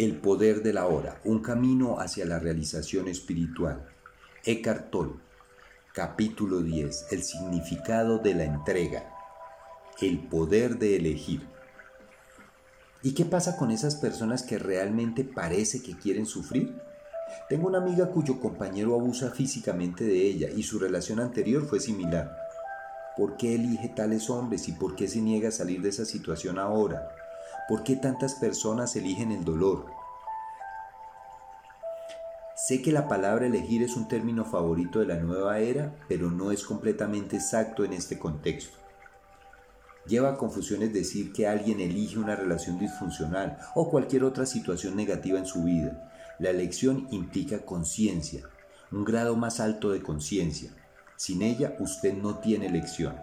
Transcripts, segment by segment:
El poder de la hora, un camino hacia la realización espiritual. Eckhart Tolle, capítulo 10, el significado de la entrega, el poder de elegir. ¿Y qué pasa con esas personas que realmente parece que quieren sufrir? Tengo una amiga cuyo compañero abusa físicamente de ella y su relación anterior fue similar. ¿Por qué elige tales hombres y por qué se niega a salir de esa situación ahora? ¿Por qué tantas personas eligen el dolor? Sé que la palabra elegir es un término favorito de la nueva era, pero no es completamente exacto en este contexto. Lleva a confusiones decir que alguien elige una relación disfuncional o cualquier otra situación negativa en su vida. La elección implica conciencia, un grado más alto de conciencia. Sin ella usted no tiene elección.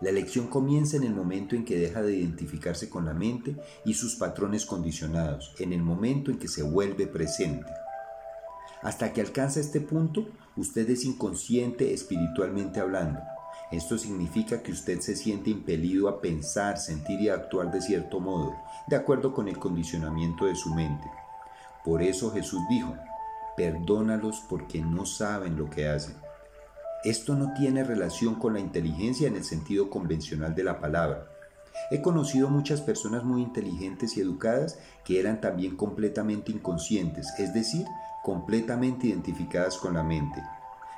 La elección comienza en el momento en que deja de identificarse con la mente y sus patrones condicionados, en el momento en que se vuelve presente. Hasta que alcanza este punto, usted es inconsciente espiritualmente hablando. Esto significa que usted se siente impelido a pensar, sentir y actuar de cierto modo, de acuerdo con el condicionamiento de su mente. Por eso Jesús dijo, perdónalos porque no saben lo que hacen. Esto no tiene relación con la inteligencia en el sentido convencional de la palabra. He conocido muchas personas muy inteligentes y educadas que eran también completamente inconscientes, es decir, completamente identificadas con la mente.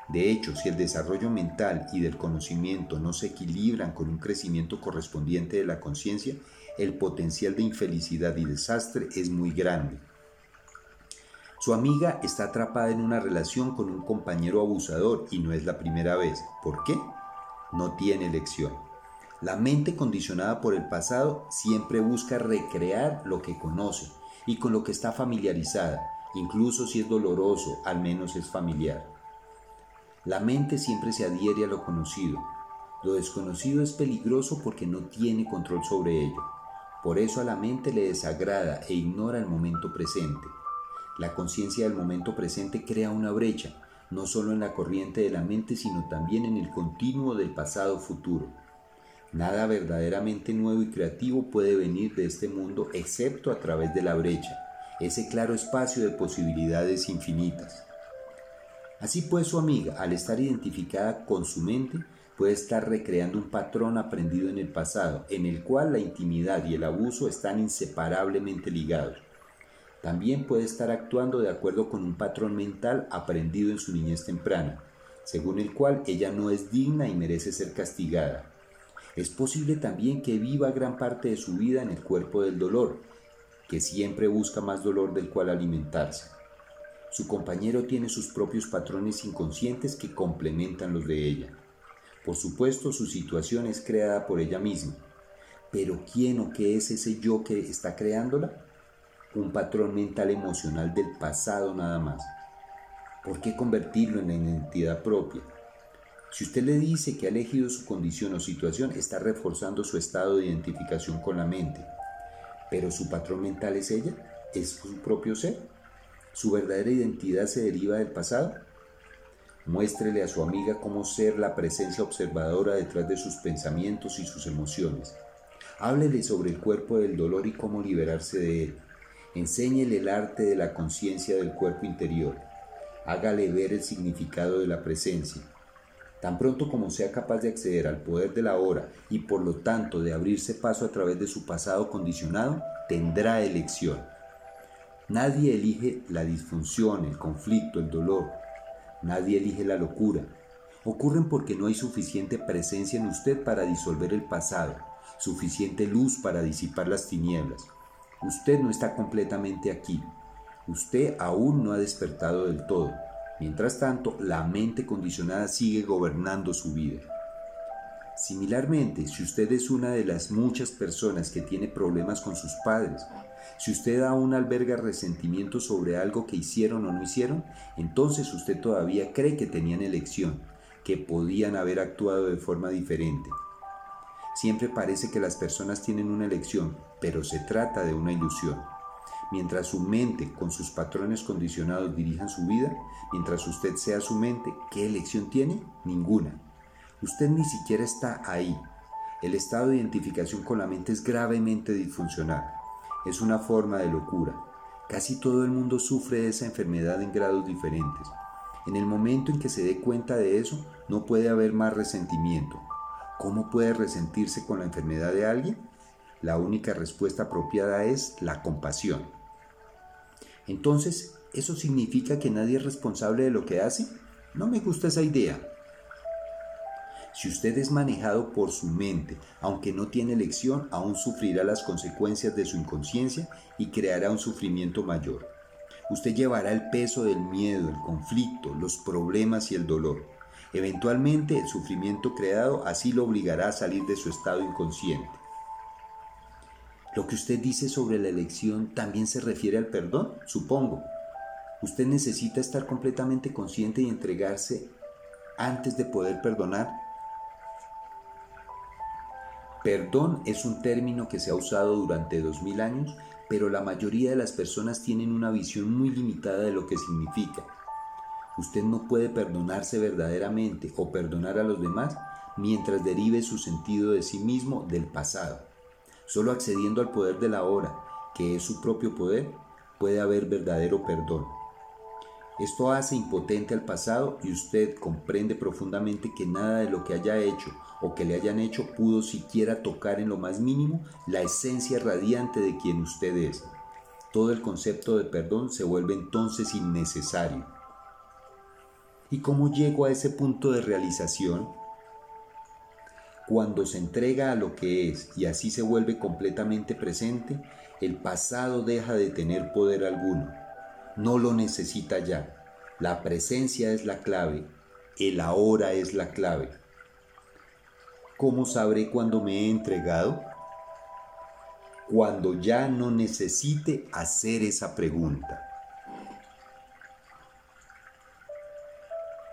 De hecho, si el desarrollo mental y del conocimiento no se equilibran con un crecimiento correspondiente de la conciencia, el potencial de infelicidad y desastre es muy grande. Su amiga está atrapada en una relación con un compañero abusador y no es la primera vez. ¿Por qué? No tiene elección. La mente condicionada por el pasado siempre busca recrear lo que conoce y con lo que está familiarizada, incluso si es doloroso, al menos es familiar. La mente siempre se adhiere a lo conocido. Lo desconocido es peligroso porque no tiene control sobre ello. Por eso a la mente le desagrada e ignora el momento presente. La conciencia del momento presente crea una brecha, no solo en la corriente de la mente, sino también en el continuo del pasado futuro. Nada verdaderamente nuevo y creativo puede venir de este mundo excepto a través de la brecha, ese claro espacio de posibilidades infinitas. Así pues su amiga, al estar identificada con su mente, puede estar recreando un patrón aprendido en el pasado, en el cual la intimidad y el abuso están inseparablemente ligados. También puede estar actuando de acuerdo con un patrón mental aprendido en su niñez temprana, según el cual ella no es digna y merece ser castigada. Es posible también que viva gran parte de su vida en el cuerpo del dolor, que siempre busca más dolor del cual alimentarse. Su compañero tiene sus propios patrones inconscientes que complementan los de ella. Por supuesto, su situación es creada por ella misma. Pero ¿quién o qué es ese yo que está creándola? Un patrón mental emocional del pasado nada más. ¿Por qué convertirlo en identidad propia? Si usted le dice que ha elegido su condición o situación, está reforzando su estado de identificación con la mente. Pero su patrón mental es ella, es su propio ser. ¿Su verdadera identidad se deriva del pasado? Muéstrele a su amiga cómo ser la presencia observadora detrás de sus pensamientos y sus emociones. Háblele sobre el cuerpo del dolor y cómo liberarse de él. Enséñele el arte de la conciencia del cuerpo interior. Hágale ver el significado de la presencia. Tan pronto como sea capaz de acceder al poder de la hora y por lo tanto de abrirse paso a través de su pasado condicionado, tendrá elección. Nadie elige la disfunción, el conflicto, el dolor. Nadie elige la locura. Ocurren porque no hay suficiente presencia en usted para disolver el pasado, suficiente luz para disipar las tinieblas. Usted no está completamente aquí. Usted aún no ha despertado del todo. Mientras tanto, la mente condicionada sigue gobernando su vida. Similarmente, si usted es una de las muchas personas que tiene problemas con sus padres, si usted aún alberga resentimiento sobre algo que hicieron o no hicieron, entonces usted todavía cree que tenían elección, que podían haber actuado de forma diferente. Siempre parece que las personas tienen una elección, pero se trata de una ilusión. Mientras su mente con sus patrones condicionados dirijan su vida, mientras usted sea su mente, ¿qué elección tiene? Ninguna. Usted ni siquiera está ahí. El estado de identificación con la mente es gravemente disfuncional. Es una forma de locura. Casi todo el mundo sufre de esa enfermedad en grados diferentes. En el momento en que se dé cuenta de eso, no puede haber más resentimiento. ¿Cómo puede resentirse con la enfermedad de alguien? La única respuesta apropiada es la compasión. Entonces, ¿eso significa que nadie es responsable de lo que hace? No me gusta esa idea. Si usted es manejado por su mente, aunque no tiene elección, aún sufrirá las consecuencias de su inconsciencia y creará un sufrimiento mayor. Usted llevará el peso del miedo, el conflicto, los problemas y el dolor. Eventualmente el sufrimiento creado así lo obligará a salir de su estado inconsciente. Lo que usted dice sobre la elección también se refiere al perdón, supongo. Usted necesita estar completamente consciente y entregarse antes de poder perdonar Perdón es un término que se ha usado durante dos mil años, pero la mayoría de las personas tienen una visión muy limitada de lo que significa. Usted no puede perdonarse verdaderamente o perdonar a los demás mientras derive su sentido de sí mismo del pasado. Solo accediendo al poder de la hora, que es su propio poder, puede haber verdadero perdón. Esto hace impotente al pasado y usted comprende profundamente que nada de lo que haya hecho o que le hayan hecho pudo siquiera tocar en lo más mínimo la esencia radiante de quien usted es. Todo el concepto de perdón se vuelve entonces innecesario. ¿Y cómo llego a ese punto de realización? Cuando se entrega a lo que es y así se vuelve completamente presente, el pasado deja de tener poder alguno no lo necesita ya. La presencia es la clave, el ahora es la clave. ¿Cómo sabré cuándo me he entregado? Cuando ya no necesite hacer esa pregunta.